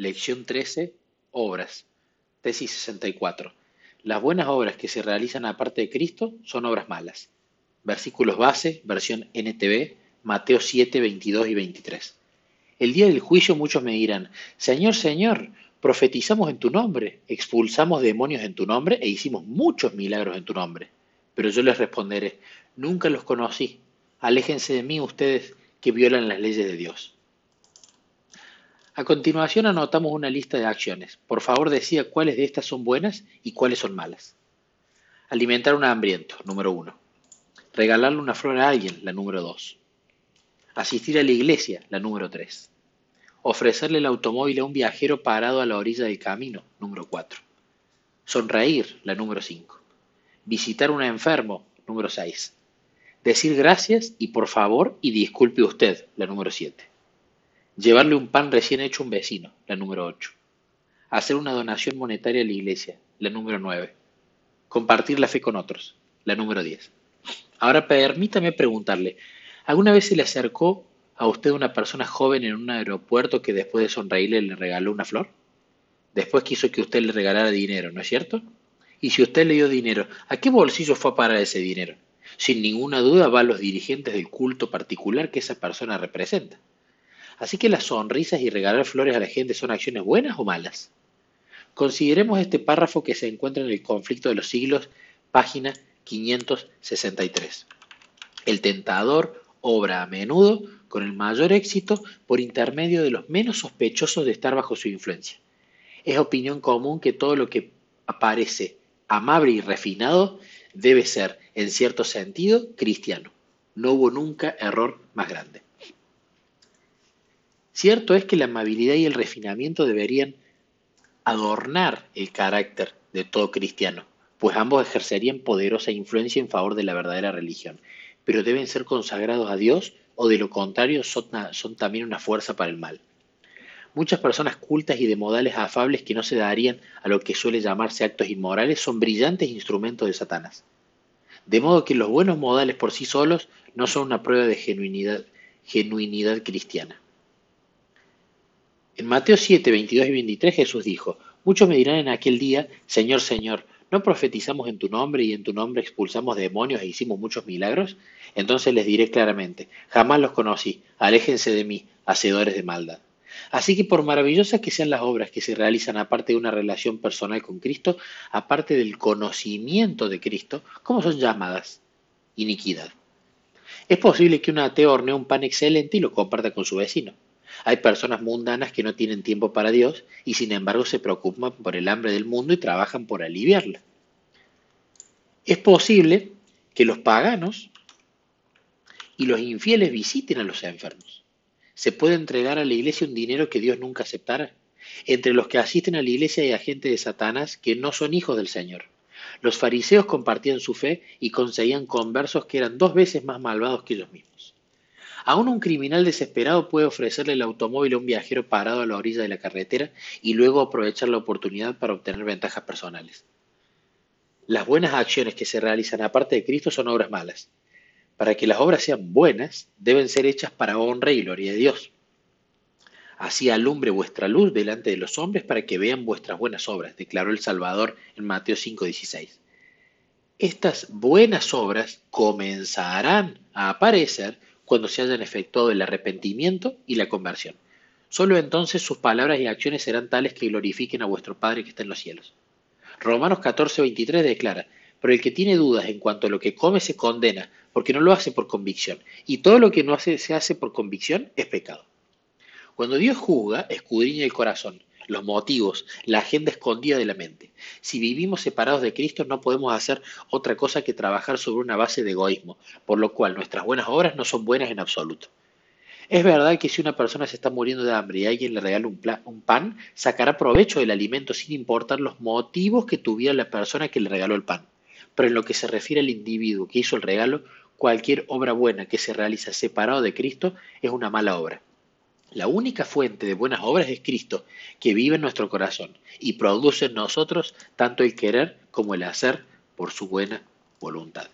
Lección 13, Obras. Tesis 64. Las buenas obras que se realizan aparte de Cristo son obras malas. Versículos base, versión NTV, Mateo 7, 22 y 23. El día del juicio muchos me dirán, Señor, Señor, profetizamos en tu nombre, expulsamos demonios en tu nombre e hicimos muchos milagros en tu nombre. Pero yo les responderé, nunca los conocí. Aléjense de mí ustedes que violan las leyes de Dios. A continuación anotamos una lista de acciones. Por favor decida cuáles de estas son buenas y cuáles son malas. Alimentar a un hambriento, número uno. Regalarle una flor a alguien, la número dos. Asistir a la iglesia, la número tres. Ofrecerle el automóvil a un viajero parado a la orilla del camino, número cuatro. Sonreír, la número cinco. Visitar a un enfermo, número seis. Decir gracias y por favor y disculpe usted, la número siete. Llevarle un pan recién hecho a un vecino, la número 8. Hacer una donación monetaria a la iglesia, la número 9. Compartir la fe con otros, la número 10. Ahora permítame preguntarle, ¿alguna vez se le acercó a usted una persona joven en un aeropuerto que después de sonreírle le regaló una flor? Después quiso que usted le regalara dinero, ¿no es cierto? Y si usted le dio dinero, ¿a qué bolsillo fue a parar ese dinero? Sin ninguna duda va a los dirigentes del culto particular que esa persona representa. Así que las sonrisas y regalar flores a la gente son acciones buenas o malas. Consideremos este párrafo que se encuentra en el conflicto de los siglos, página 563. El tentador obra a menudo con el mayor éxito por intermedio de los menos sospechosos de estar bajo su influencia. Es opinión común que todo lo que aparece amable y refinado debe ser, en cierto sentido, cristiano. No hubo nunca error más grande. Cierto es que la amabilidad y el refinamiento deberían adornar el carácter de todo cristiano, pues ambos ejercerían poderosa influencia en favor de la verdadera religión, pero deben ser consagrados a Dios o de lo contrario son, también una fuerza para el mal. Muchas personas cultas y de modales afables que no se darían a lo que suele llamarse actos inmorales son brillantes instrumentos de Satanás. De modo que los buenos modales por sí solos no son una prueba de genuinidad, genuinidad cristiana. En Mateo 7, 22 y 23 Jesús dijo, Muchos me dirán en aquel día, Señor, Señor, ¿no profetizamos en tu nombre y en tu nombre expulsamos demonios e hicimos muchos milagros? Entonces les diré claramente, jamás los conocí, aléjense de mí, hacedores de maldad. Así que por maravillosas que sean las obras que se realizan aparte de una relación personal con Cristo, aparte del conocimiento de Cristo, ¿cómo son llamadas? Iniquidad. Es posible que un ateo hornee un pan excelente y lo comparta con su vecino. Hay personas mundanas que no tienen tiempo para Dios y sin embargo se preocupan por el hambre del mundo y trabajan por aliviarla. Es posible que los paganos y los infieles visiten a los enfermos. Se puede entregar a la iglesia un dinero que Dios nunca aceptara. Entre los que asisten a la iglesia hay agentes de Satanás que no son hijos del Señor. Los fariseos compartían su fe y conseguían conversos que eran dos veces más malvados que ellos mismos. Aún un criminal desesperado puede ofrecerle el automóvil a un viajero parado a la orilla de la carretera y luego aprovechar la oportunidad para obtener ventajas personales. Las buenas acciones que se realizan aparte de Cristo son obras malas. Para que las obras sean buenas, deben ser hechas para honra y gloria de Dios. Así alumbre vuestra luz delante de los hombres para que vean vuestras buenas obras, declaró el Salvador en Mateo 5:16. Estas buenas obras comenzarán a aparecer cuando se hayan efectuado el arrepentimiento y la conversión. Solo entonces sus palabras y acciones serán tales que glorifiquen a vuestro Padre que está en los cielos. Romanos 14, 23 declara, pero el que tiene dudas en cuanto a lo que come se condena, porque no lo hace por convicción, y todo lo que no hace, se hace por convicción es pecado. Cuando Dios juzga, escudriña el corazón, los motivos, la agenda escondida de la mente. Si vivimos separados de Cristo no podemos hacer otra cosa que trabajar sobre una base de egoísmo, por lo cual nuestras buenas obras no son buenas en absoluto. Es verdad que si una persona se está muriendo de hambre y alguien le regala un, pan, sacará provecho del alimento sin importar los motivos que tuviera la persona que le regaló el pan. Pero en lo que se refiere al individuo que hizo el regalo, cualquier obra buena que se realiza separado de Cristo es una mala obra. La única fuente de buenas obras es Cristo, que vive en nuestro corazón y produce en nosotros tanto el querer como el hacer por su buena voluntad.